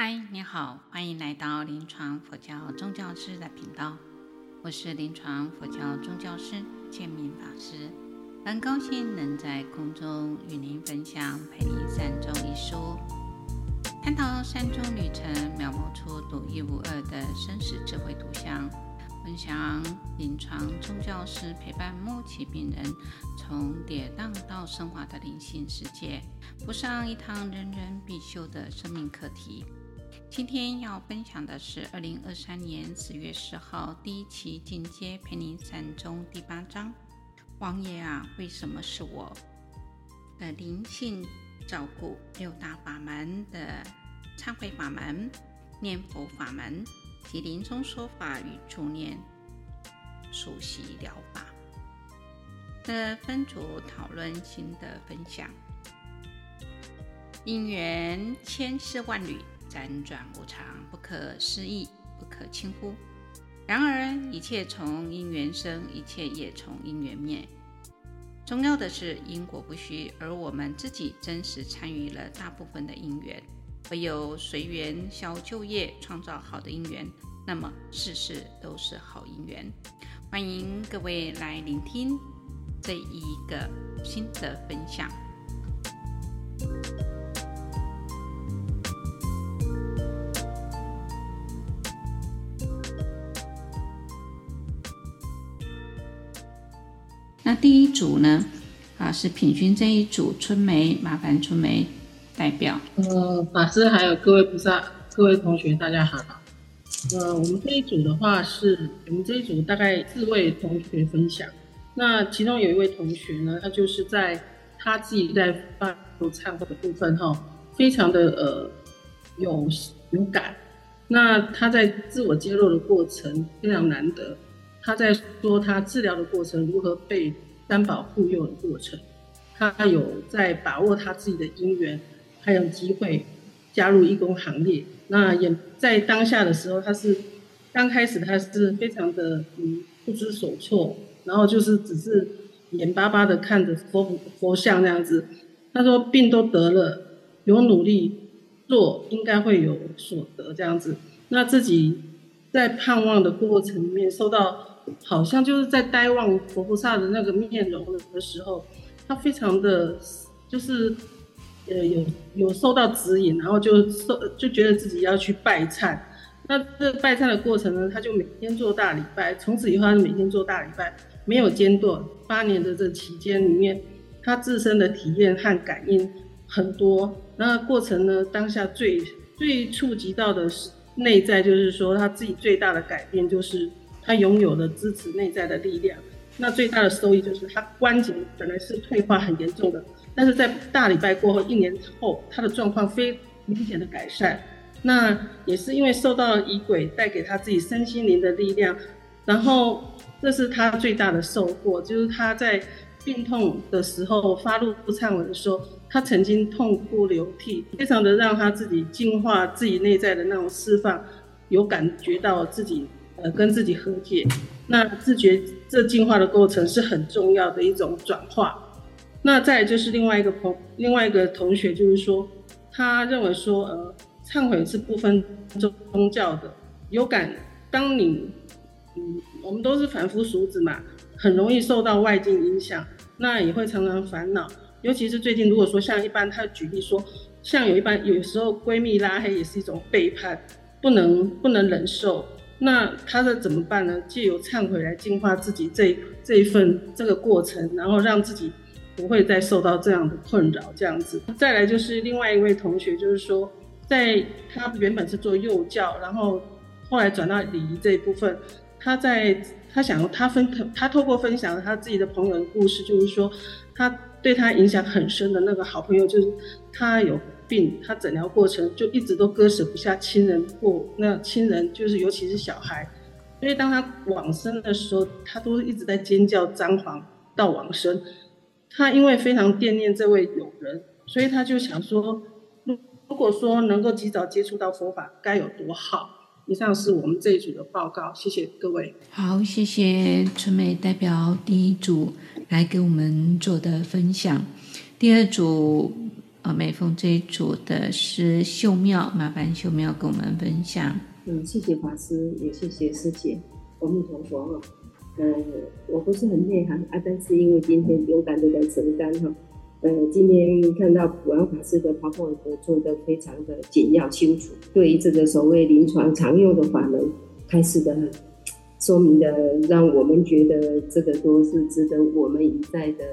嗨，你好，欢迎来到临床佛教宗教师的频道。我是临床佛教宗教师建明法师，很高兴能在空中与您分享《陪你善终》一书，探讨善终旅程，描摹出独一无二的生死智慧图像。分享临床宗教师陪伴末期病人从跌宕到升华的灵性世界，补上一堂人人必修的生命课题。今天要分享的是二零二三年十月十号第一期进阶陪你善终第八章。王爷啊，为什么是我？的灵性照顾六大法门的忏悔法门、念佛法门。及临终说法与助念熟悉疗法的分组讨论心得分享。因缘千丝万缕，辗转无常，不可思议，不可轻忽。然而，一切从因缘生，一切也从因缘灭。重要的是因果不虚，而我们自己真实参与了大部分的因缘。唯有随缘消旧业，创造好的因缘，那么事事都是好因缘。欢迎各位来聆听这一个心得分享。第一组呢？啊，是品薰这一组，春梅，麻烦春梅。代表，呃，法师还有各位菩萨、各位同学，大家好。呃，我们这一组的话是，我们这一组大概四位同学分享。那其中有一位同学呢，他就是在他自己在发忏悔的部分哈，非常的呃有有感。那他在自我揭露的过程非常难得，他在说他治疗的过程如何被三宝护佑的过程，他有在把握他自己的因缘。还有机会加入义工行列。那也在当下的时候，他是刚开始他是非常的嗯不知所措，然后就是只是眼巴巴的看着佛佛像那样子。他说病都得了，有努力做应该会有所得这样子。那自己在盼望的过程里面，受到好像就是在呆望佛菩萨的那个面容的时候，他非常的就是。呃，有有受到指引，然后就受就觉得自己要去拜忏。那这拜忏的过程呢，他就每天做大礼拜，从此以后他每天做大礼拜，没有间断。八年的这期间里面，他自身的体验和感应很多。那过程呢，当下最最触及到的是内在，就是说他自己最大的改变就是他拥有了支持内在的力量。那最大的收益就是他关节本来是退化很严重的。但是在大礼拜过后一年后，他的状况非明显的改善。那也是因为受到了仪轨带给他自己身心灵的力量，然后这是他最大的收获，就是他在病痛的时候发露忏悔的时候，他曾经痛哭流涕，非常的让他自己净化自己内在的那种释放，有感觉到自己呃跟自己和解。那自觉这进化的过程是很重要的一种转化。那再就是另外一个朋，另外一个同学，就是说，他认为说，呃，忏悔是不分宗宗教的，有感。当你，嗯，我们都是凡夫俗子嘛，很容易受到外境影响，那也会常常烦恼。尤其是最近，如果说像一般，他举例说，像有一般有时候闺蜜拉黑也是一种背叛，不能不能忍受。那他的怎么办呢？借由忏悔来净化自己这这一份这个过程，然后让自己。不会再受到这样的困扰，这样子。再来就是另外一位同学，就是说，在他原本是做幼教，然后后来转到礼仪这一部分，他在他想他分他透过分享他自己的朋友的故事，就是说，他对他影响很深的那个好朋友，就是他有病，他诊疗过程就一直都割舍不下亲人或那亲人，就是尤其是小孩，所以当他往生的时候，他都一直在尖叫张皇到往生。他因为非常惦念这位友人，所以他就想说，如果说能够及早接触到佛法，该有多好。以上是我们这一组的报告，谢谢各位。好，谢谢春梅代表第一组来给我们做的分享。第二组，呃美凤这一组的是秀妙，麻烦秀妙跟我们分享。嗯，谢谢法师，也谢谢师姐。阿弥陀佛哈。呃，我不是很内行啊，但是因为今天勇敢的来承担哈。呃，今天看到普安法师的抛光课做得非常的简要清楚，对于这个所谓临床常用的法门，开始的说明的，让我们觉得这个都是值得我们一再的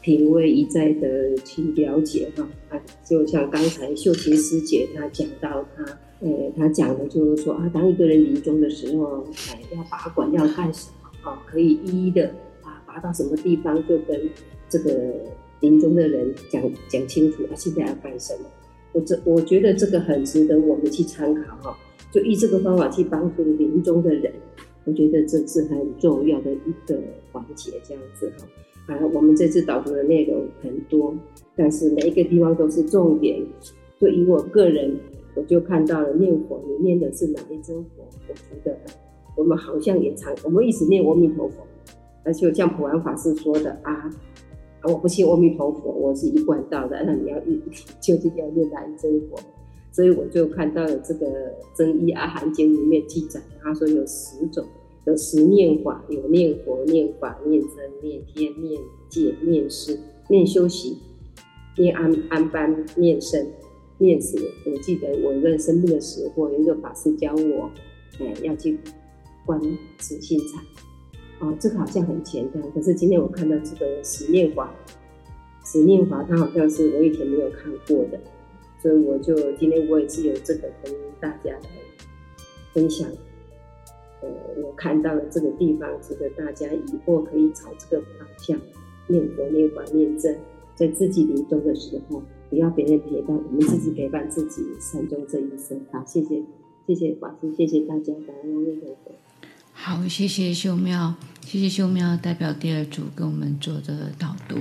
品味，一再的去了解哈。啊，就像刚才秀琴师姐她讲到她，呃，她讲的就是说啊，当一个人临终的时候，哎，要拔管要干什么啊？可以一一的啊，拔到什么地方就跟这个。临终的人讲讲清楚，啊现在要干什么？我这我觉得这个很值得我们去参考哈。就以这个方法去帮助临终的人，我觉得这是很重要的一个环节，这样子哈。啊我们这次导读的内容很多，但是每一个地方都是重点。就以我个人，我就看到了念佛，你念的是哪一尊佛？我觉得我们好像也常，我们一直念阿弥陀佛，而且像普安法师说的啊。我不信阿弥陀佛，我是一贯道的。那你要一 究竟要念哪一尊佛？所以我就看到了这个《增一阿含经》里面记载，他说有十种，有十念法，有念佛、念法、念僧、念天、念戒、念施、念修习、念安安般、念生、念死。我记得我在生病的时候，有一个法师教我，哎，要去观慈心禅。哦，这个好像很简单，可是今天我看到这个十念法，十念法它好像是我以前没有看过的，所以我就今天我也是有这个跟大家来分享。呃，我看到了这个地方，值得大家以后可以朝这个方向念佛、念法、念僧，在自己临终的时候，不要别人陪伴，我们自己陪伴自己，善终这一生。好，谢谢，谢谢法师，谢谢大家，感恩阿弥陀佛。好，谢谢秀妙，谢谢秀妙代表第二组跟我们做的导读，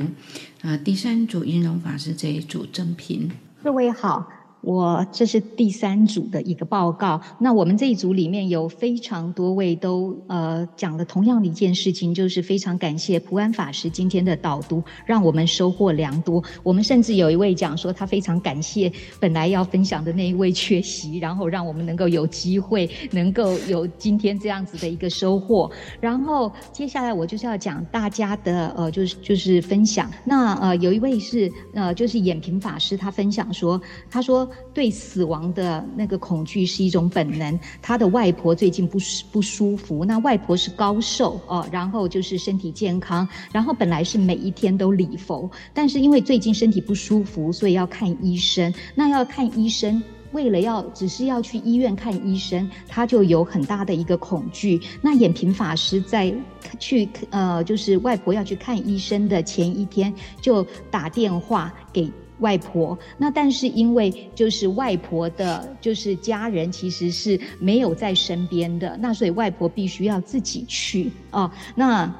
啊，第三组音容法师这一组赠品。各位好。我这是第三组的一个报告。那我们这一组里面有非常多位都呃讲了同样的一件事情，就是非常感谢普安法师今天的导读，让我们收获良多。我们甚至有一位讲说他非常感谢本来要分享的那一位缺席，然后让我们能够有机会能够有今天这样子的一个收获。然后接下来我就是要讲大家的呃就是就是分享。那呃有一位是呃就是演平法师，他分享说他说。对死亡的那个恐惧是一种本能。他的外婆最近不不舒服，那外婆是高寿哦，然后就是身体健康，然后本来是每一天都礼佛，但是因为最近身体不舒服，所以要看医生。那要看医生，为了要只是要去医院看医生，他就有很大的一个恐惧。那演平法师在去呃，就是外婆要去看医生的前一天，就打电话给。外婆，那但是因为就是外婆的，就是家人其实是没有在身边的，那所以外婆必须要自己去哦。那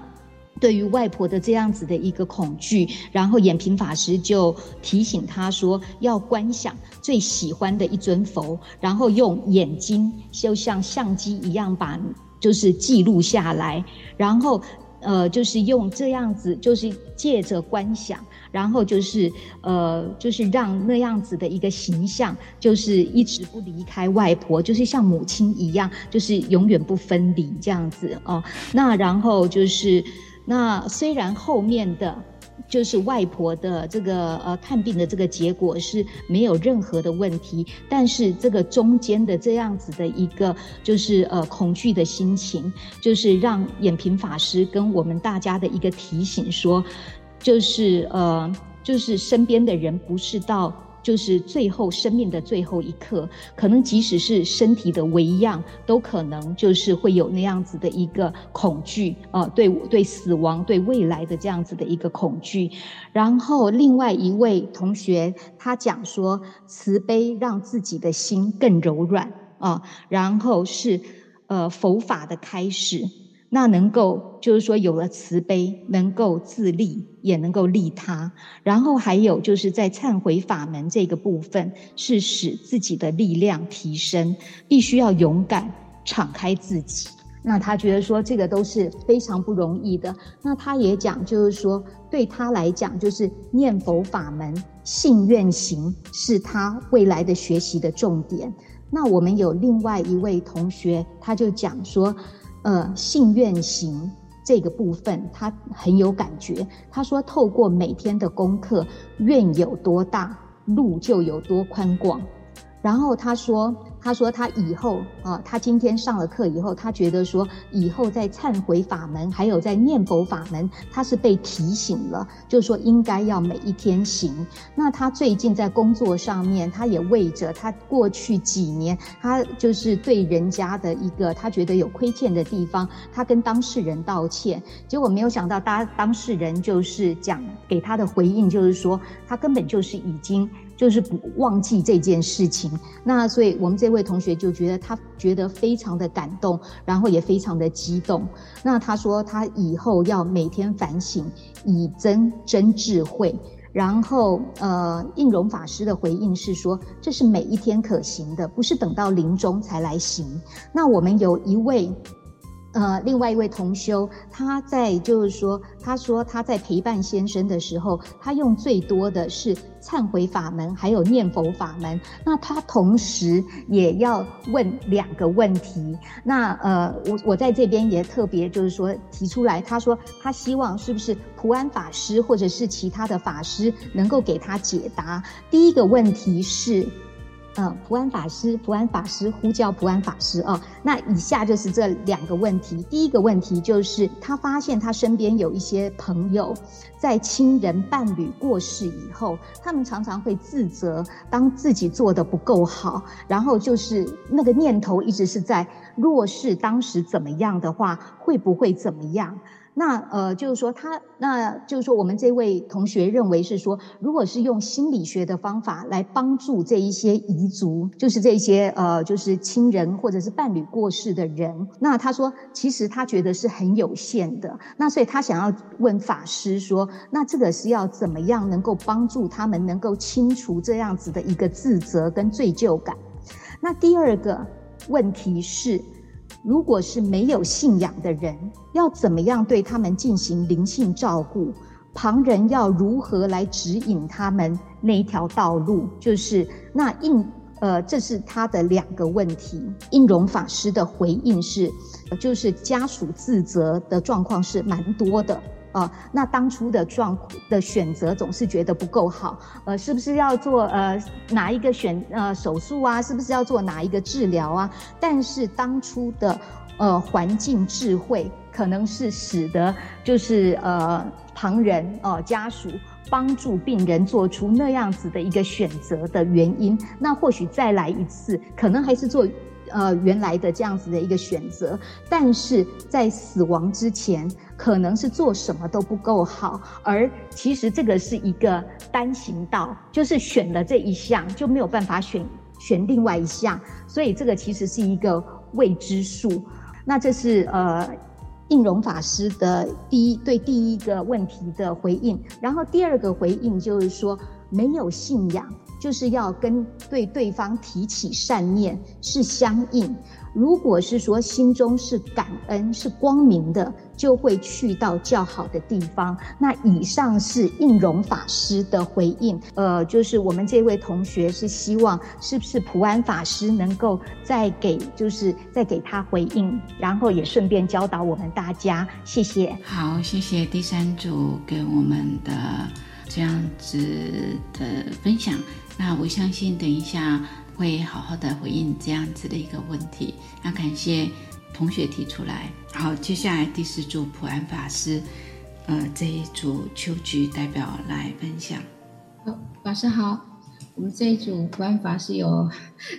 对于外婆的这样子的一个恐惧，然后演平法师就提醒他说，要观想最喜欢的一尊佛，然后用眼睛就像相机一样把就是记录下来，然后呃就是用这样子，就是借着观想。然后就是，呃，就是让那样子的一个形象，就是一直不离开外婆，就是像母亲一样，就是永远不分离这样子哦。那然后就是，那虽然后面的，就是外婆的这个呃看病的这个结果是没有任何的问题，但是这个中间的这样子的一个就是呃恐惧的心情，就是让演平法师跟我们大家的一个提醒说。就是呃，就是身边的人不是到就是最后生命的最后一刻，可能即使是身体的微恙，都可能就是会有那样子的一个恐惧啊、呃，对对死亡、对未来的这样子的一个恐惧。然后另外一位同学他讲说，慈悲让自己的心更柔软啊、呃，然后是呃佛法的开始。那能够就是说有了慈悲，能够自利，也能够利他。然后还有就是在忏悔法门这个部分，是使自己的力量提升，必须要勇敢敞开自己，那他觉得说这个都是非常不容易的。那他也讲，就是说对他来讲，就是念佛法门信愿行是他未来的学习的重点。那我们有另外一位同学，他就讲说，呃，信愿行这个部分他很有感觉。他说，透过每天的功课，愿有多大，路就有多宽广。然后他说。他说：“他以后啊，他今天上了课以后，他觉得说，以后在忏悔法门，还有在念佛法门，他是被提醒了，就是说应该要每一天行。那他最近在工作上面，他也为着他过去几年，他就是对人家的一个他觉得有亏欠的地方，他跟当事人道歉。结果没有想到，当当事人就是讲给他的回应，就是说他根本就是已经。”就是不忘记这件事情，那所以我们这位同学就觉得他觉得非常的感动，然后也非常的激动。那他说他以后要每天反省，以增真智慧。然后呃，应容法师的回应是说，这是每一天可行的，不是等到临终才来行。那我们有一位。呃，另外一位同修，他在就是说，他说他在陪伴先生的时候，他用最多的是忏悔法门，还有念佛法门。那他同时也要问两个问题。那呃，我我在这边也特别就是说提出来，他说他希望是不是普安法师或者是其他的法师能够给他解答。第一个问题是。嗯，普安法师，普安法师呼叫普安法师哦。那以下就是这两个问题。第一个问题就是，他发现他身边有一些朋友，在亲人伴侣过世以后，他们常常会自责，当自己做的不够好，然后就是那个念头一直是在，若是当时怎么样的话，会不会怎么样？那呃，就是说他，那就是说，我们这位同学认为是说，如果是用心理学的方法来帮助这一些遗族，就是这些呃，就是亲人或者是伴侣过世的人，那他说，其实他觉得是很有限的。那所以他想要问法师说，那这个是要怎么样能够帮助他们能够清除这样子的一个自责跟罪疚感？那第二个问题是。如果是没有信仰的人，要怎么样对他们进行灵性照顾？旁人要如何来指引他们那一条道路？就是那应呃，这是他的两个问题。应融法师的回应是，就是家属自责的状况是蛮多的。啊、呃，那当初的状的选择总是觉得不够好，呃，是不是要做呃哪一个选呃手术啊？是不是要做哪一个治疗啊？但是当初的呃环境智慧，可能是使得就是呃旁人哦、呃、家属帮助病人做出那样子的一个选择的原因。那或许再来一次，可能还是做。呃，原来的这样子的一个选择，但是在死亡之前，可能是做什么都不够好，而其实这个是一个单行道，就是选了这一项就没有办法选选另外一项，所以这个其实是一个未知数。那这是呃应容法师的第一对第一个问题的回应，然后第二个回应就是说没有信仰。就是要跟对对方提起善念是相应。如果是说心中是感恩、是光明的，就会去到较好的地方。那以上是应容法师的回应。呃，就是我们这位同学是希望，是不是普安法师能够再给，就是再给他回应，然后也顺便教导我们大家。谢谢。好，谢谢第三组给我们的这样子的分享。那我相信，等一下会好好的回应这样子的一个问题。那感谢同学提出来。好，接下来第四组普安法师，呃，这一组秋菊代表来分享。好，法师好。我们这一组普安法师有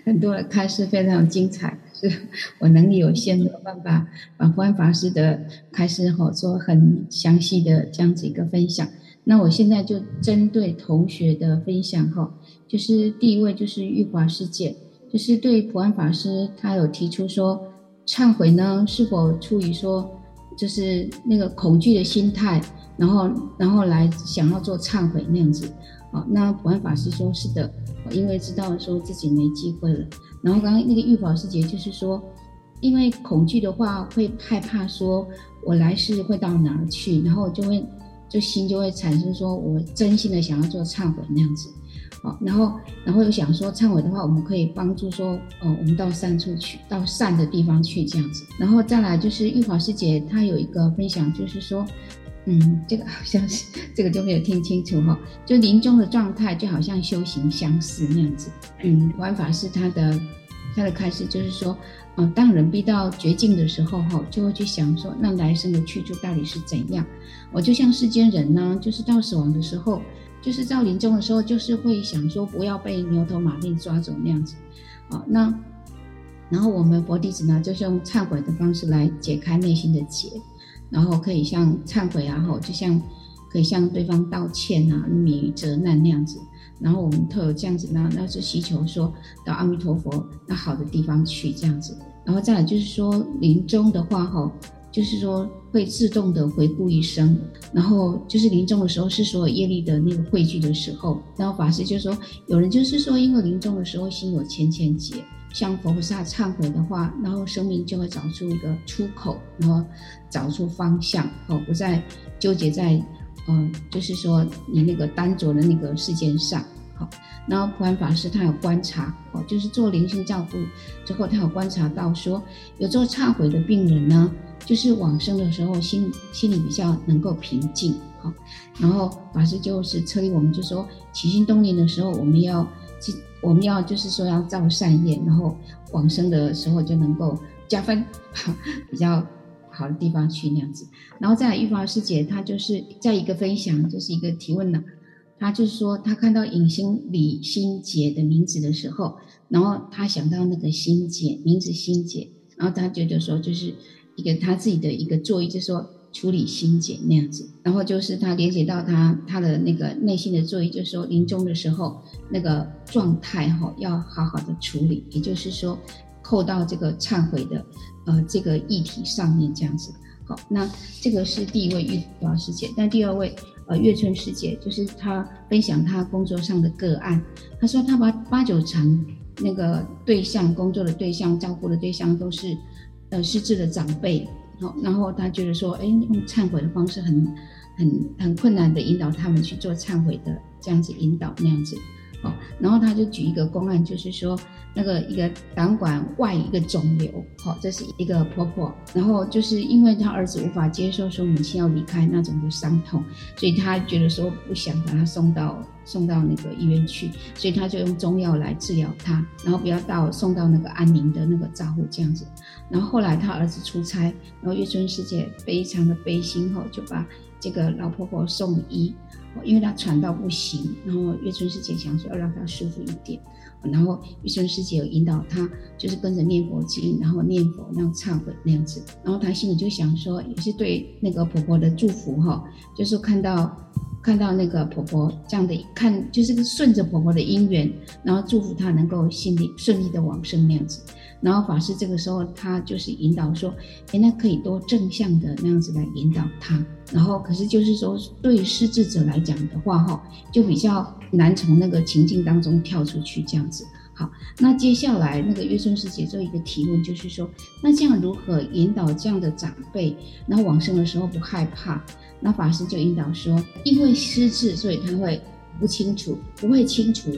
很多的开示，非常精彩。是我能力有限，没有办法把普安法师的开示吼做很详细的这样子一个分享。那我现在就针对同学的分享哈。就是第一位，就是玉华师姐，就是对普安法师，他有提出说，忏悔呢是否出于说，就是那个恐惧的心态，然后然后来想要做忏悔那样子，啊，那普安法师说是的，因为知道说自己没机会了。然后刚刚那个玉华师姐就是说，因为恐惧的话会害怕说，我来世会到哪儿去，然后就会就心就会产生说我真心的想要做忏悔那样子。好，然后，然后又想说，忏悔的话，我们可以帮助说，哦，我们到善处去，到善的地方去这样子。然后再来就是玉华师姐她有一个分享，就是说，嗯，这个好像是这个就没有听清楚哈，就临终的状态就好像修行相似那样子。嗯，玩法是他的他的开始就是说，嗯、当人逼到绝境的时候哈，就会去想说，那来生的去处到底是怎样？我就像世间人呢，就是到死亡的时候。就是到临终的时候，就是会想说不要被牛头马面抓走那样子，啊，那然后我们佛弟子呢，就是用忏悔的方式来解开内心的结，然后可以像忏悔啊，吼，就像可以向对方道歉啊，免于责难那样子，然后我们特有这样子呢，那是祈求说到阿弥陀佛那好的地方去这样子，然后再来就是说临终的话，吼。就是说会自动的回顾一生，然后就是临终的时候是所有业力的那个汇聚的时候，然后法师就说，有人就是说因为临终的时候心有千千结，向佛菩萨忏悔的话，然后生命就会找出一个出口，然后找出方向，哦，不再纠结在，嗯、就是说你那个单着的那个世间上，好，然后普安法师他有观察，哦，就是做灵性照顾之后，他有观察到说，有做忏悔的病人呢。就是往生的时候，心心里比较能够平静，好。然后法师就是策励我们，就说起心动念的时候，我们要我们要就是说要造善业，然后往生的时候就能够加分，比较好的地方去那样子。然后再来玉华师姐，她就是在一个分享，就是一个提问呢，她就是说她看到影星李心洁的名字的时候，然后她想到那个心洁名字心洁，然后她觉得说就是。一个她自己的一个作业，就说处理心结那样子，然后就是他连接到他他的那个内心的作业，就是说临终的时候那个状态哈，要好好的处理，也就是说扣到这个忏悔的呃这个议题上面这样子。好，那这个是第一位玉华师姐，但第二位呃月春师姐就是她分享她工作上的个案，她说她把八九成那个对象工作的对象照顾的对象都是。呃，失智的长辈，好，然后她觉得说，哎，用忏悔的方式很、很、很困难的引导他们去做忏悔的这样子引导那样子，哦，然后他就举一个公案，就是说那个一个胆管外一个肿瘤，好，这是一个婆婆，然后就是因为他儿子无法接受说母亲要离开那种的伤痛，所以他觉得说不想把他送到。送到那个医院去，所以他就用中药来治疗他，然后不要到送到那个安宁的那个照护这样子。然后后来他儿子出差，然后月春师姐非常的悲心后，就把这个老婆婆送医，因为她喘到不行。然后月春师姐想说要让她舒服一点，然后月春师姐有引导她，就是跟着念佛经，然后念佛那样忏悔那样子。然后她心里就想说，也是对那个婆婆的祝福哈，就是看到。看到那个婆婆这样的看，就是顺着婆婆的因缘，然后祝福她能够心里顺利的往生那样子。然后法师这个时候他就是引导说，哎，那可以多正向的那样子来引导他。然后可是就是说，对失智者来讲的话，哈，就比较难从那个情境当中跳出去这样子。好，那接下来那个月春师姐做一个提问，就是说，那这样如何引导这样的长辈，然后往生的时候不害怕？那法师就引导说，因为失智，所以他会不清楚，不会清楚，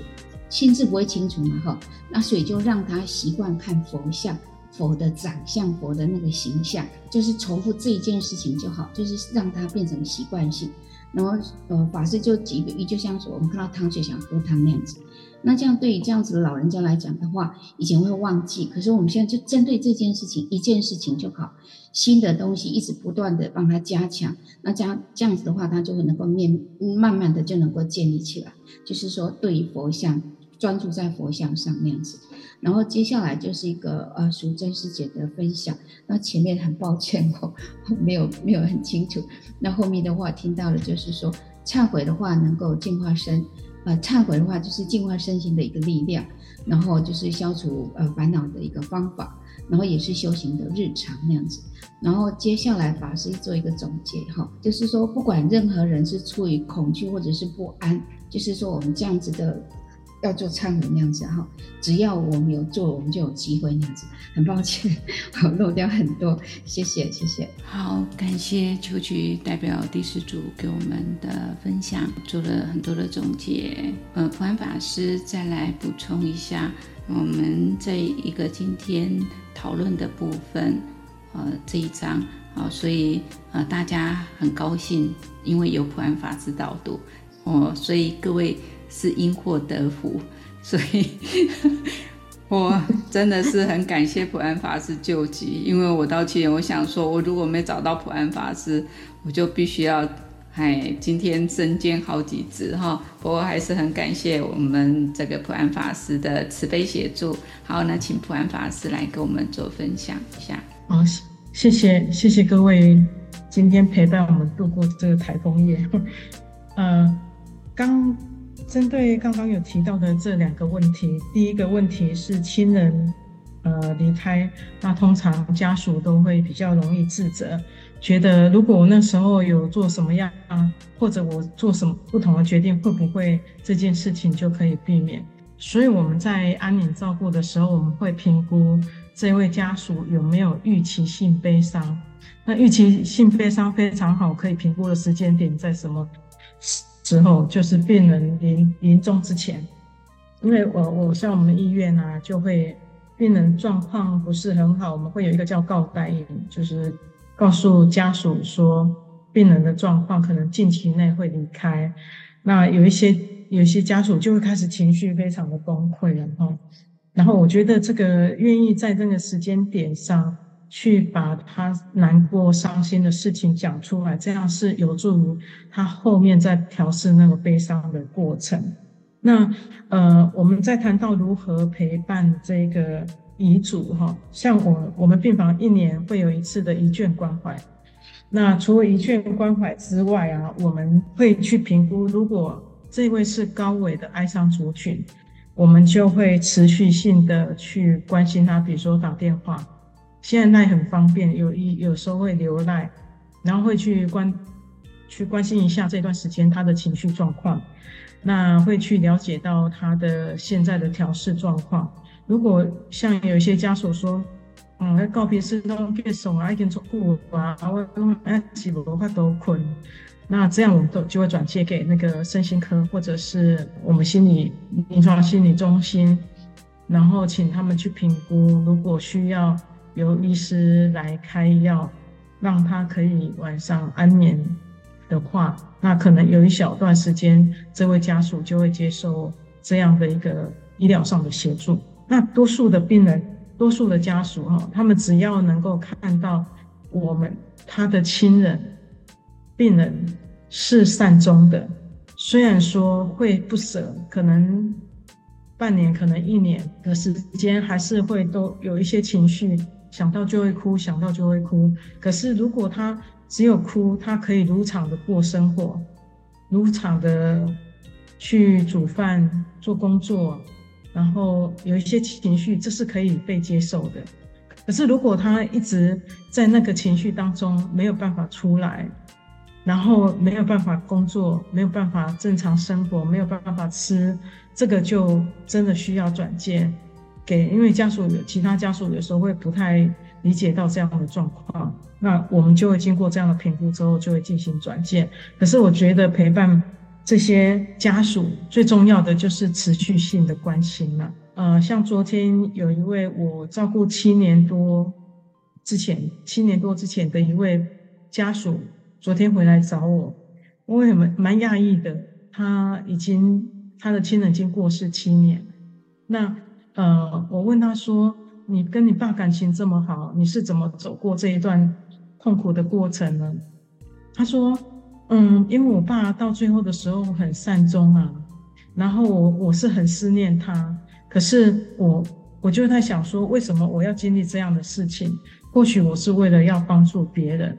心智不会清楚嘛，哈。那所以就让他习惯看佛像，佛的长相，佛的那个形象，就是重复这一件事情就好，就是让他变成习惯性。然后，呃，法师就举个例，就像说我们看到汤水想喝汤那样子。那这样对于这样子的老人家来讲的话，以前会忘记，可是我们现在就针对这件事情，一件事情就好，新的东西一直不断的帮他加强，那这样这样子的话，他就会能够面慢慢的就能够建立起来，就是说对于佛像专注在佛像上那样子。然后接下来就是一个呃淑珍师姐的分享，那前面很抱歉哦，没有没有很清楚，那后面的话听到了就是说忏悔的话能够净化身。呃，忏悔的话就是净化身心的一个力量，然后就是消除呃烦恼的一个方法，然后也是修行的日常那样子。然后接下来法师做一个总结哈，就是说不管任何人是出于恐惧或者是不安，就是说我们这样子的要做忏悔那样子哈，只要我们有做，我们就有机会那样子。很抱歉，我漏掉很多，谢谢谢谢。好，感谢秋菊代表第四组给我们的分享，做了很多的总结。呃，普安法师再来补充一下，我们这一个今天讨论的部分，呃，这一章啊，所以呃，大家很高兴，因为有普安法师导读，哦，所以各位。是因祸得福，所以 我真的是很感谢普安法师救急。因为我到去年，我想说，我如果没找到普安法师，我就必须要哎，今天身兼好几职哈。不过还是很感谢我们这个普安法师的慈悲协助。好，那请普安法师来跟我们做分享一下。好，谢谢谢谢各位今天陪伴我们度过这个台风夜。呃，刚。针对刚刚有提到的这两个问题，第一个问题是亲人呃离开，那通常家属都会比较容易自责，觉得如果我那时候有做什么样，或者我做什么不同的决定，会不会这件事情就可以避免？所以我们在安宁照顾的时候，我们会评估这位家属有没有预期性悲伤。那预期性悲伤非常好，可以评估的时间点在什么？之后就是病人临临终之前，因为我我像我们医院啊，就会病人状况不是很好，我们会有一个叫告代印，就是告诉家属说病人的状况可能近期内会离开。那有一些有一些家属就会开始情绪非常的崩溃了哈。然后我觉得这个愿意在这个时间点上。去把他难过、伤心的事情讲出来，这样是有助于他后面再调试那个悲伤的过程。那呃，我们在谈到如何陪伴这个遗嘱哈，像我我们病房一年会有一次的遗眷关怀。那除了遗眷关怀之外啊，我们会去评估，如果这位是高危的哀伤族群，我们就会持续性的去关心他，比如说打电话。现在很方便，有一有时候会留 LINE，然后会去关去关心一下这段时间他的情绪状况，那会去了解到他的现在的调试状况。如果像有一些家属说，嗯，告别式都结束啊，已经做过啊，我都哎起不来都困，那这样我们都就会转接给那个身心科或者是我们心理临床心理中心，然后请他们去评估，如果需要。由医师来开药，让他可以晚上安眠的话，那可能有一小段时间，这位家属就会接受这样的一个医疗上的协助。那多数的病人，多数的家属哈，他们只要能够看到我们他的亲人、病人是善终的，虽然说会不舍，可能半年，可能一年的时间，还是会都有一些情绪。想到就会哭，想到就会哭。可是如果他只有哭，他可以如常的过生活，如常的去煮饭、做工作，然后有一些情绪，这是可以被接受的。可是如果他一直在那个情绪当中没有办法出来，然后没有办法工作，没有办法正常生活，没有办法吃，这个就真的需要转介。给，因为家属有其他家属有时候会不太理解到这样的状况，那我们就会经过这样的评估之后，就会进行转介。可是我觉得陪伴这些家属最重要的就是持续性的关心了。呃，像昨天有一位我照顾七年多之前，七年多之前的一位家属，昨天回来找我，我也蛮蛮讶异的，他已经他的亲人已经过世七年，那。呃，我问他说：“你跟你爸感情这么好，你是怎么走过这一段痛苦的过程呢？”他说：“嗯，因为我爸到最后的时候很善终啊，然后我我是很思念他，可是我我就在想说，为什么我要经历这样的事情？或许我是为了要帮助别人，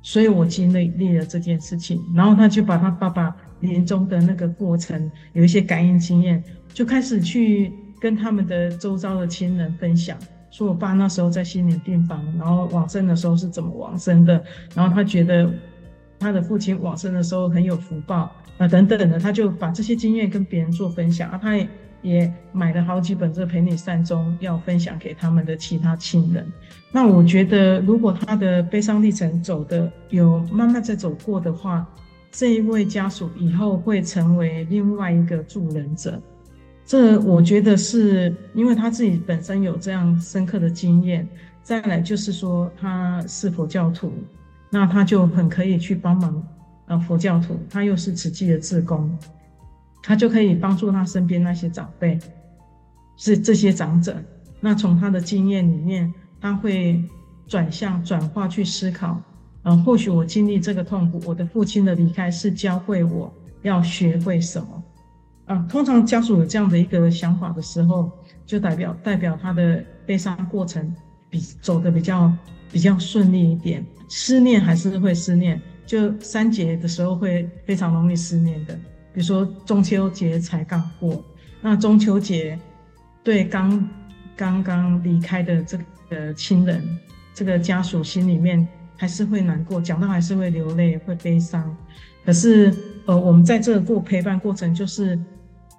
所以我经历历了这件事情。然后他就把他爸爸临终的那个过程有一些感应经验，就开始去。”跟他们的周遭的亲人分享，说我爸那时候在心理病房，然后往生的时候是怎么往生的，然后他觉得他的父亲往生的时候很有福报啊等等的，他就把这些经验跟别人做分享啊，他也也买了好几本这《陪你善终》，要分享给他们的其他亲人。那我觉得，如果他的悲伤历程走的有慢慢在走过的话，这一位家属以后会成为另外一个助人者。这我觉得是因为他自己本身有这样深刻的经验，再来就是说他是佛教徒，那他就很可以去帮忙呃佛教徒，他又是慈济的志工，他就可以帮助他身边那些长辈，是这些长者。那从他的经验里面，他会转向转化去思考，嗯、呃，或许我经历这个痛苦，我的父亲的离开是教会我要学会什么。啊，通常家属有这样的一个想法的时候，就代表代表他的悲伤过程比走得比较比较顺利一点。思念还是会思念，就三节的时候会非常容易思念的。比如说中秋节才刚过，那中秋节对刚刚刚离开的这个亲人，这个家属心里面还是会难过，讲到还是会流泪，会悲伤。可是呃，我们在这过陪伴过程就是。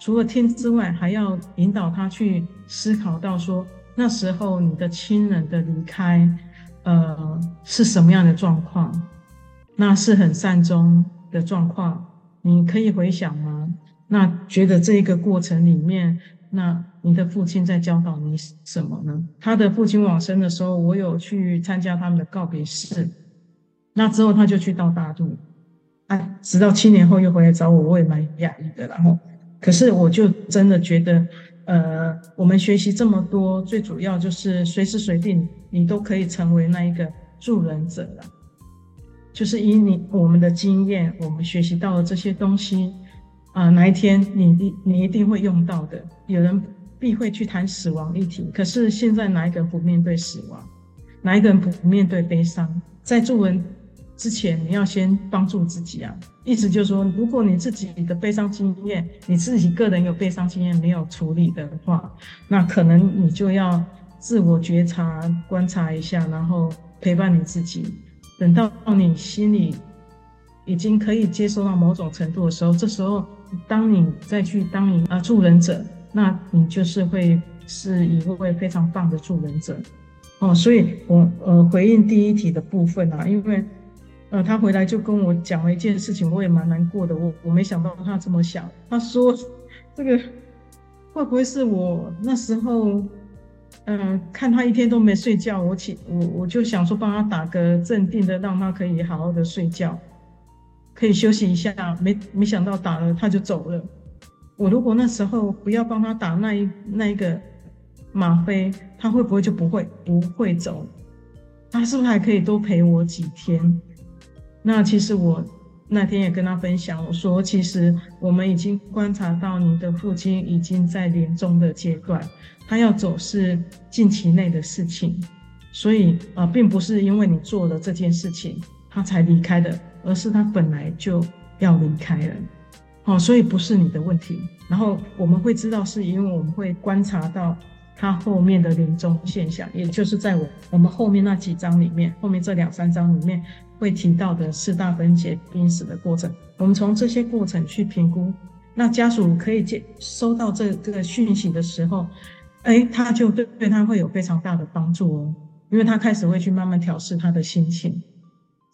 除了听之外，还要引导他去思考到说，那时候你的亲人的离开，呃，是什么样的状况？那是很善终的状况，你可以回想吗？那觉得这一个过程里面，那你的父亲在教导你什么呢？他的父亲往生的时候，我有去参加他们的告别式，那之后他就去到大陆，啊，直到七年后又回来找我，我也蛮讶异的，然后。可是我就真的觉得，呃，我们学习这么多，最主要就是随时随地你都可以成为那一个助人者了。就是以你我们的经验，我们学习到的这些东西，啊、哪一天你你你一定会用到的。有人必会去谈死亡议题，可是现在哪一个不面对死亡？哪一个人不面对悲伤？在助人之前，你要先帮助自己啊。意思就是说，如果你自己的悲伤经验，你自己个人有悲伤经验没有处理的话，那可能你就要自我觉察、观察一下，然后陪伴你自己。等到你心里已经可以接受到某种程度的时候，这时候当你再去当一啊助人者，那你就是会是一位非常棒的助人者。哦，所以我呃回应第一题的部分啊，因为。呃，他回来就跟我讲了一件事情，我也蛮难过的。我我没想到他这么想。他说：“这个会不会是我那时候，嗯、看他一天都没睡觉，我起我我就想说帮他打个镇定的，让他可以好好的睡觉，可以休息一下。没没想到打了他就走了。我如果那时候不要帮他打那一那一个吗啡，他会不会就不会不会走？他是不是还可以多陪我几天？”那其实我那天也跟他分享，我说其实我们已经观察到你的父亲已经在临终的阶段，他要走是近期内的事情，所以啊、呃，并不是因为你做了这件事情他才离开的，而是他本来就要离开了，哦，所以不是你的问题。然后我们会知道，是因为我们会观察到他后面的临终现象，也就是在我我们后面那几章里面，后面这两三章里面。会提到的四大分解濒死的过程，我们从这些过程去评估，那家属可以接收到这这个讯息的时候，哎，他就对对他会有非常大的帮助哦，因为他开始会去慢慢调试他的心情，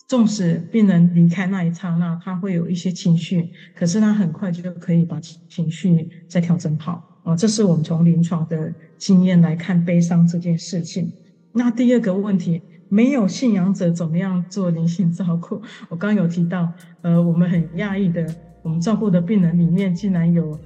纵使病人离开那一刹那，他会有一些情绪，可是他很快就可以把情绪再调整好哦，这是我们从临床的经验来看悲伤这件事情。那第二个问题。没有信仰者怎么样做灵性照顾？我刚有提到，呃，我们很讶异的，我们照顾的病人里面竟然有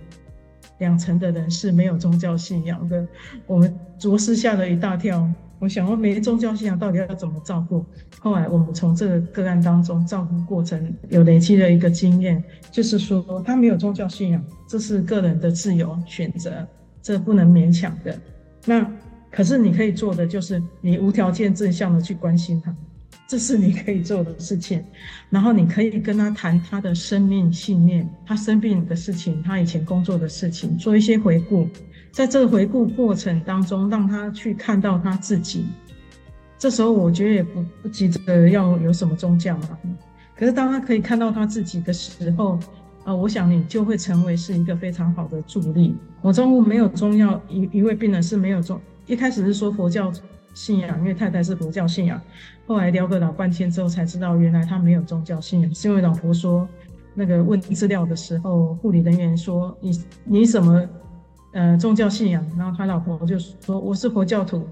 两成的人是没有宗教信仰的，我们着实吓了一大跳。我想问，没宗教信仰到底要怎么照顾？后来我们从这个个案当中照顾过程有累积了一个经验，就是说他没有宗教信仰，这是个人的自由选择，这不能勉强的。那。可是你可以做的就是你无条件正向的去关心他，这是你可以做的事情。然后你可以跟他谈他的生命信念，他生病的事情，他以前工作的事情，做一些回顾。在这个回顾过程当中，让他去看到他自己。这时候我觉得也不不急着要有什么宗教嘛。可是当他可以看到他自己的时候，啊、我想你就会成为是一个非常好的助力。我中午没有中药，一一位病人是没有中，一开始是说佛教信仰，因为太太是佛教信仰，后来聊个老半天之后才知道，原来他没有宗教信仰，是因为老婆说，那个问资料的时候，护理人员说你你什么呃宗教信仰，然后他老婆就说我是佛教徒，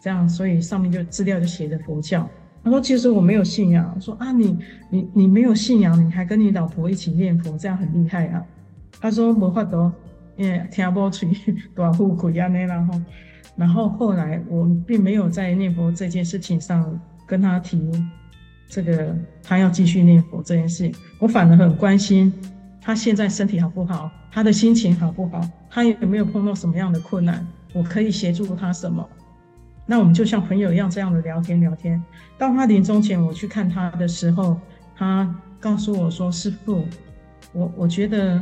这样，所以上面就资料就写着佛教。他说其实我没有信仰，说啊你你你没有信仰，你还跟你老婆一起念佛，这样很厉害啊。他说没法度，因为听不出 大富贵啊那然后。然后后来我并没有在念佛这件事情上跟他提这个他要继续念佛这件事，我反而很关心他现在身体好不好，他的心情好不好，他有没有碰到什么样的困难，我可以协助他什么？那我们就像朋友一样这样的聊天聊天。到他临终前我去看他的时候，他告诉我说：“师傅，我我觉得。”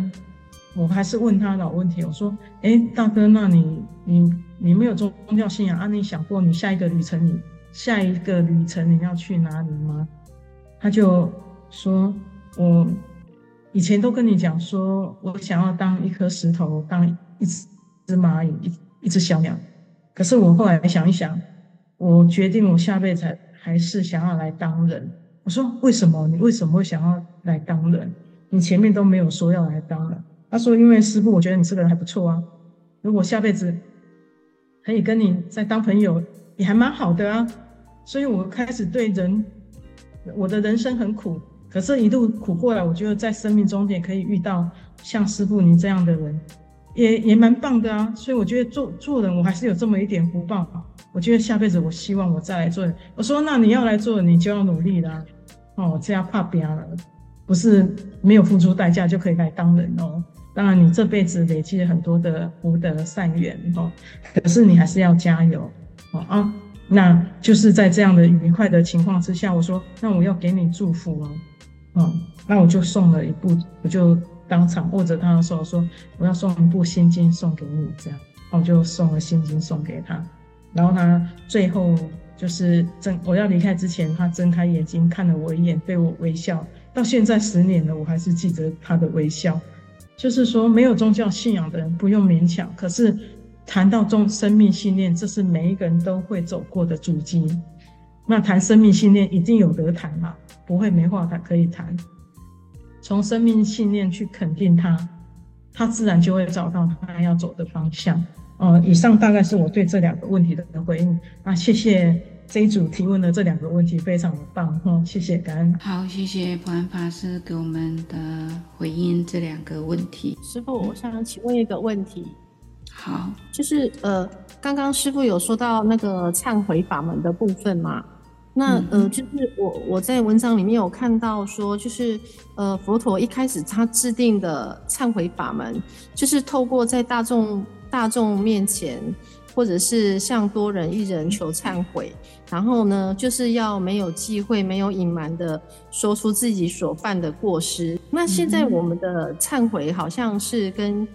我还是问他老问题，我说：“哎，大哥，那你你你没有宗教信仰啊？你想过你下一个旅程，你下一个旅程你要去哪里吗？”他就说：“我以前都跟你讲说，我想要当一颗石头，当一只只蚂蚁，一一只小鸟。可是我后来想一想，我决定我下辈子还是想要来当人。”我说：“为什么？你为什么会想要来当人？你前面都没有说要来当人。”他说：“因为师傅，我觉得你这个人还不错啊，如果下辈子可以跟你再当朋友，也还蛮好的啊。所以我开始对人，我的人生很苦，可是一路苦过来，我觉得在生命中也可以遇到像师傅您这样的人，也也蛮棒的啊。所以我觉得做做人，我还是有这么一点福报。我觉得下辈子，我希望我再来做人。我说，那你要来做，你就要努力啦。哦，这样怕别了，不是没有付出代价就可以来当人哦。”当然，你这辈子累积了很多的福德善缘哦，可是你还是要加油哦啊！那就是在这样的愉快的情况之下，我说，那我要给你祝福哦，嗯，那我就送了一部，我就当场握着他的手说，我要送一部心经送给你，这样，我就送了心经送给他，然后他最后就是睁，我要离开之前，他睁开眼睛看了我一眼，对我微笑，到现在十年了，我还是记得他的微笑。就是说，没有宗教信仰的人不用勉强。可是，谈到中生命信念，这是每一个人都会走过的足迹。那谈生命信念，一定有得谈嘛，不会没话谈可以谈。从生命信念去肯定他，他自然就会找到他要走的方向。呃，以上大概是我对这两个问题的回应。那谢谢。这一组提问的这两个问题非常的棒，哈，谢谢感恩。好，谢谢普安法师给我们的回应这两个问题。师父，我想请问一个问题。好，就是呃，刚刚师父有说到那个忏悔法门的部分嘛？那呃，就是我我在文章里面有看到说，就是呃，佛陀一开始他制定的忏悔法门，就是透过在大众大众面前。或者是向多人一人求忏悔，然后呢，就是要没有忌讳、没有隐瞒的说出自己所犯的过失。那现在我们的忏悔好像是跟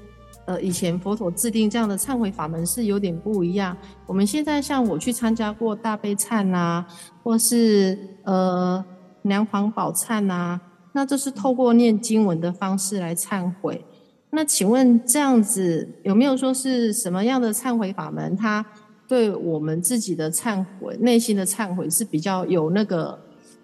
呃以前佛陀制定这样的忏悔法门是有点不一样。我们现在像我去参加过大悲忏啊，或是呃梁皇宝忏啊，那这是透过念经文的方式来忏悔。那请问这样子有没有说是什么样的忏悔法门？它对我们自己的忏悔、内心的忏悔是比较有那个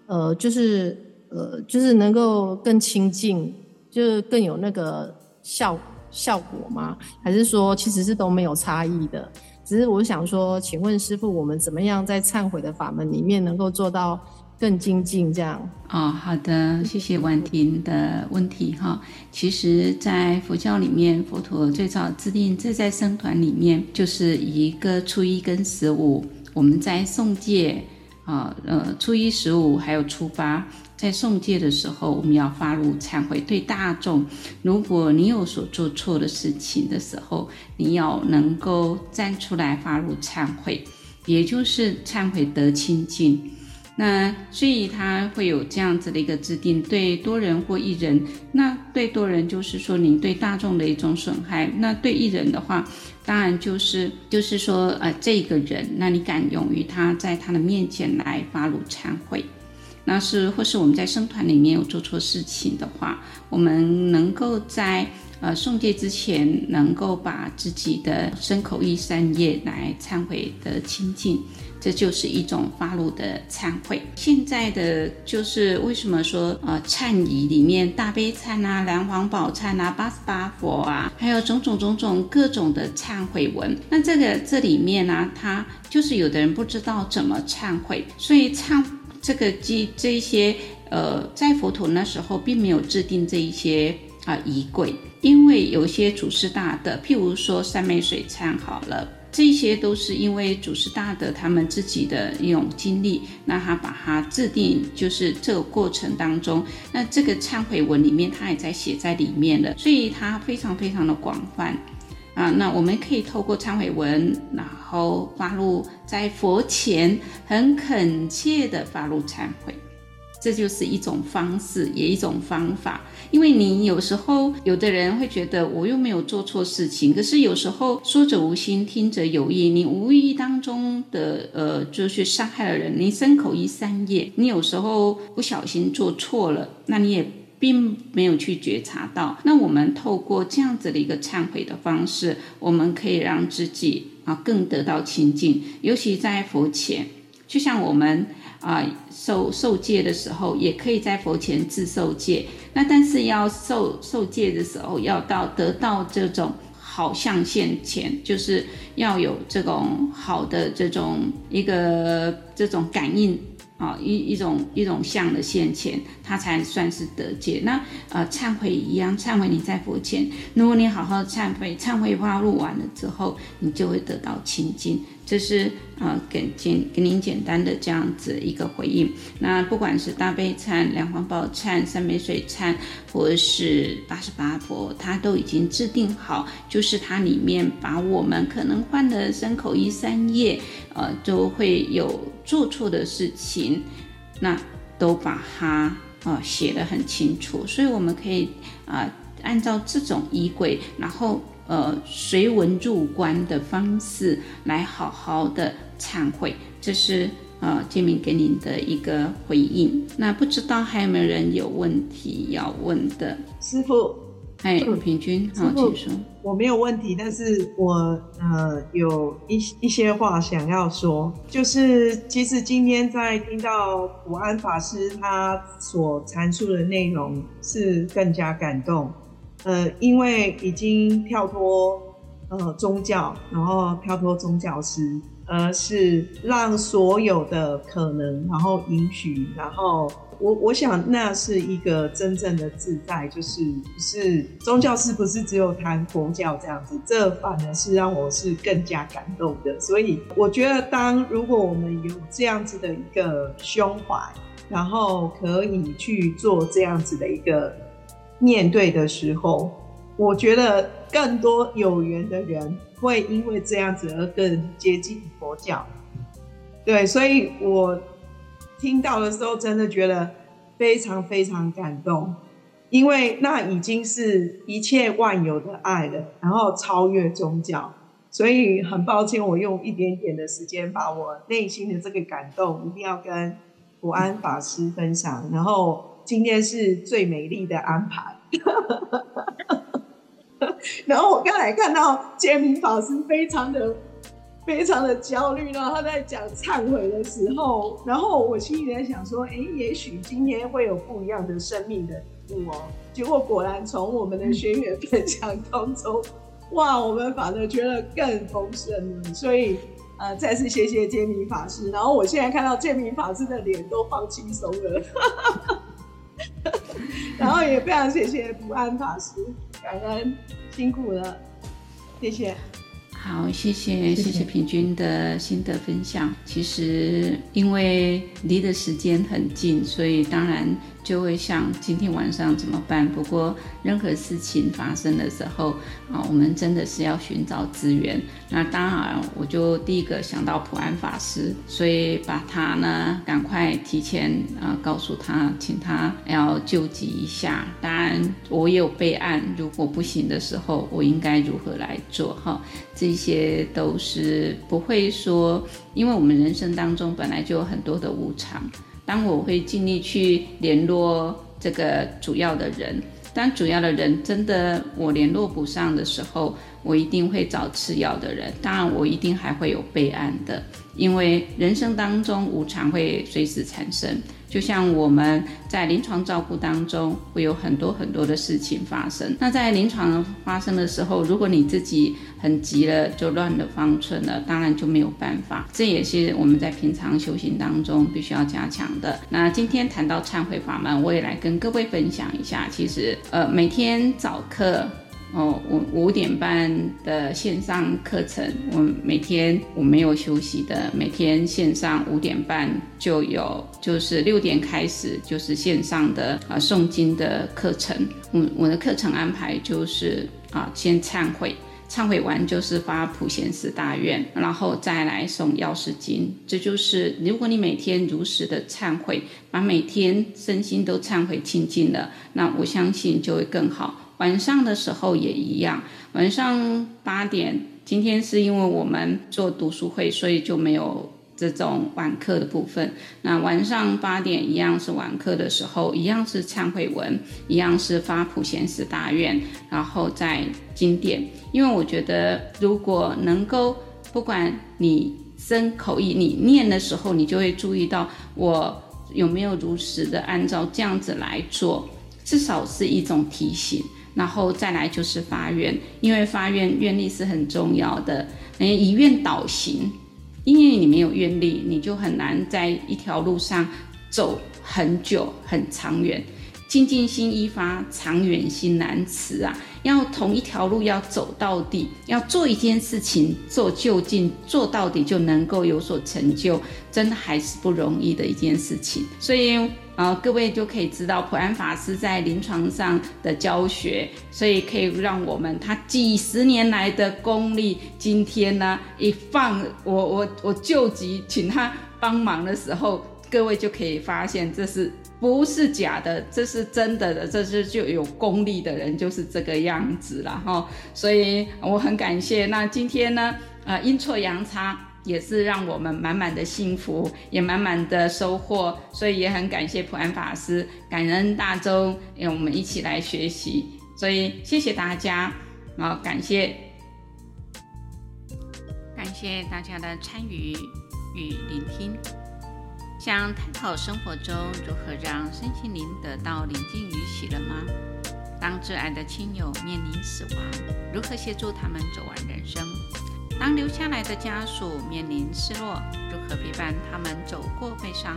呃，就是呃，就是能够更亲近，就是更有那个效效果吗？还是说其实是都没有差异的？只是我想说，请问师傅，我们怎么样在忏悔的法门里面能够做到？更精进这样哦，好的，谢谢婉婷的问题哈。其实，在佛教里面，佛陀最早制定自在僧团里面，就是一个初一跟十五，我们在诵戒啊，呃，初一、十五还有初八，在诵戒的时候，我们要发露忏悔，对大众，如果你有所做错的事情的时候，你要能够站出来发露忏悔，也就是忏悔得清净。那所以他会有这样子的一个制定，对多人或一人。那对多人就是说您对大众的一种损害；那对一人的话，当然就是就是说呃这个人，那你敢勇于他在他的面前来发露忏悔。那是或是我们在僧团里面有做错事情的话，我们能够在呃诵戒之前，能够把自己的身口意三业来忏悔的清净。这就是一种发露的忏悔。现在的就是为什么说呃忏仪里面大悲忏啊、梁皇宝忏啊、八十八佛啊，还有种种种种各种的忏悔文。那这个这里面呢、啊，它就是有的人不知道怎么忏悔，所以忏这个机这些呃，在佛陀那时候并没有制定这一些啊仪轨，因为有些祖师大德，譬如说三昧水忏好了。这些都是因为祖师大德他们自己的一种经历，那他把它制定，就是这个过程当中，那这个忏悔文里面他也在写在里面的，所以它非常非常的广泛啊。那我们可以透过忏悔文，然后发露在佛前，很恳切的发露忏悔。这就是一种方式，也一种方法。因为你有时候，有的人会觉得我又没有做错事情，可是有时候说者无心，听者有意，你无意当中的呃，就是伤害了人。你身口一三业，你有时候不小心做错了，那你也并没有去觉察到。那我们透过这样子的一个忏悔的方式，我们可以让自己啊更得到清净，尤其在佛前，就像我们。啊，受受戒的时候，也可以在佛前自受戒。那但是要受受戒的时候，要到得到这种好相现前，就是要有这种好的这种一个这种感应。啊，一一种一种相的现前，它才算是得戒。那呃，忏悔一样，忏悔你在佛前，如果你好好忏悔，忏悔花露完了之后，你就会得到清净。这是呃，给简给您简单的这样子一个回应。那不管是大悲忏、梁皇宝忏、三昧水忏，或是八十八佛，它都已经制定好，就是它里面把我们可能犯的三口一三业，呃，都会有做错的事情，那都把它呃写得很清楚，所以我们可以啊、按照这种仪轨，然后呃随文入观的方式来好好的忏悔，这是呃建明给您的一个回应。那不知道还有没有人有问题要问的？师傅。哎，平均好，请说。我没有问题，但是我呃有一一些话想要说，就是其实今天在听到普安法师他所阐述的内容是更加感动，呃，因为已经跳脱呃宗教，然后跳脱宗教师，而是让所有的可能，然后允许，然后。我我想那是一个真正的自在，就是是宗教师不是只有谈佛教这样子？这反而是让我是更加感动的。所以我觉得，当如果我们有这样子的一个胸怀，然后可以去做这样子的一个面对的时候，我觉得更多有缘的人会因为这样子而更接近佛教。对，所以我。听到的时候，真的觉得非常非常感动，因为那已经是一切万有的爱了，然后超越宗教，所以很抱歉，我用一点点的时间把我内心的这个感动一定要跟普安法师分享。然后今天是最美丽的安排，然后我刚才看到建明法师非常的。非常的焦虑呢，他在讲忏悔的时候，然后我心里在想说，哎，也许今天会有不一样的生命的体悟哦。结果果然从我们的学员分享当中，哇，我们反而觉得更丰盛了。所以，呃，再次谢谢建明法师。然后我现在看到建明法师的脸都放轻松了，然后也非常谢谢不安法师，感恩辛苦了，谢谢。好，谢谢谢谢平均的心得分享。其实因为离的时间很近，所以当然。就会想今天晚上怎么办？不过任何事情发生的时候啊，我们真的是要寻找资源。那当然，我就第一个想到普安法师，所以把他呢赶快提前啊告诉他，请他要救急一下。当然，我也有备案，如果不行的时候，我应该如何来做？哈，这一些都是不会说，因为我们人生当中本来就有很多的无常。当我会尽力去联络这个主要的人。当主要的人真的我联络不上的时候，我一定会找次要的人。当然，我一定还会有备案的，因为人生当中无常会随时产生。就像我们在临床照顾当中，会有很多很多的事情发生。那在临床发生的时候，如果你自己很急了，就乱了方寸了，当然就没有办法。这也是我们在平常修行当中必须要加强的。那今天谈到忏悔法门，我也来跟各位分享一下。其实，呃，每天早课。哦，我五点半的线上课程，我每天我没有休息的，每天线上五点半就有，就是六点开始就是线上的啊诵经的课程。我我的课程安排就是啊，先忏悔，忏悔完就是发普贤十大愿，然后再来诵药师经。这就是如果你每天如实的忏悔，把每天身心都忏悔清净了，那我相信就会更好。晚上的时候也一样，晚上八点，今天是因为我们做读书会，所以就没有这种晚课的部分。那晚上八点一样是晚课的时候，一样是忏悔文，一样是发普贤十大愿，然后在经典。因为我觉得，如果能够不管你生口意，你念的时候，你就会注意到我有没有如实的按照这样子来做，至少是一种提醒。然后再来就是发愿，因为发愿愿力是很重要的。嗯，以愿导行，因为你没有愿力，你就很难在一条路上走很久很长远。静静心一发，长远心难辞啊！要同一条路要走到底，要做一件事情做就近做到底就能够有所成就，真的还是不容易的一件事情。所以、呃，各位就可以知道普安法师在临床上的教学，所以可以让我们他几十年来的功力，今天呢一放我我我救急请他帮忙的时候，各位就可以发现这是。不是假的，这是真的的，这是就有功力的人就是这个样子了哈。所以我很感谢。那今天呢，呃，阴错阳差也是让我们满满的幸福，也满满的收获。所以也很感谢普安法师，感恩大众，让我们一起来学习。所以谢谢大家，好，感谢，感谢大家的参与与聆听。想探讨生活中如何让身心灵得到宁静与喜乐吗？当挚爱的亲友面临死亡，如何协助他们走完人生？当留下来的家属面临失落，如何陪伴他们走过悲伤？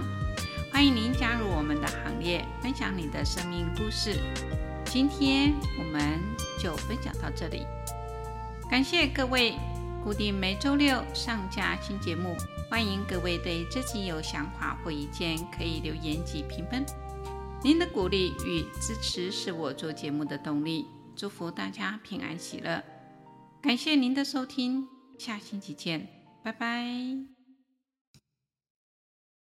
欢迎您加入我们的行列，分享你的生命故事。今天我们就分享到这里，感谢各位，固定每周六上架新节目。欢迎各位对这集有想法或意见，可以留言及评分。您的鼓励与支持是我做节目的动力。祝福大家平安喜乐，感谢您的收听，下星期见，拜拜。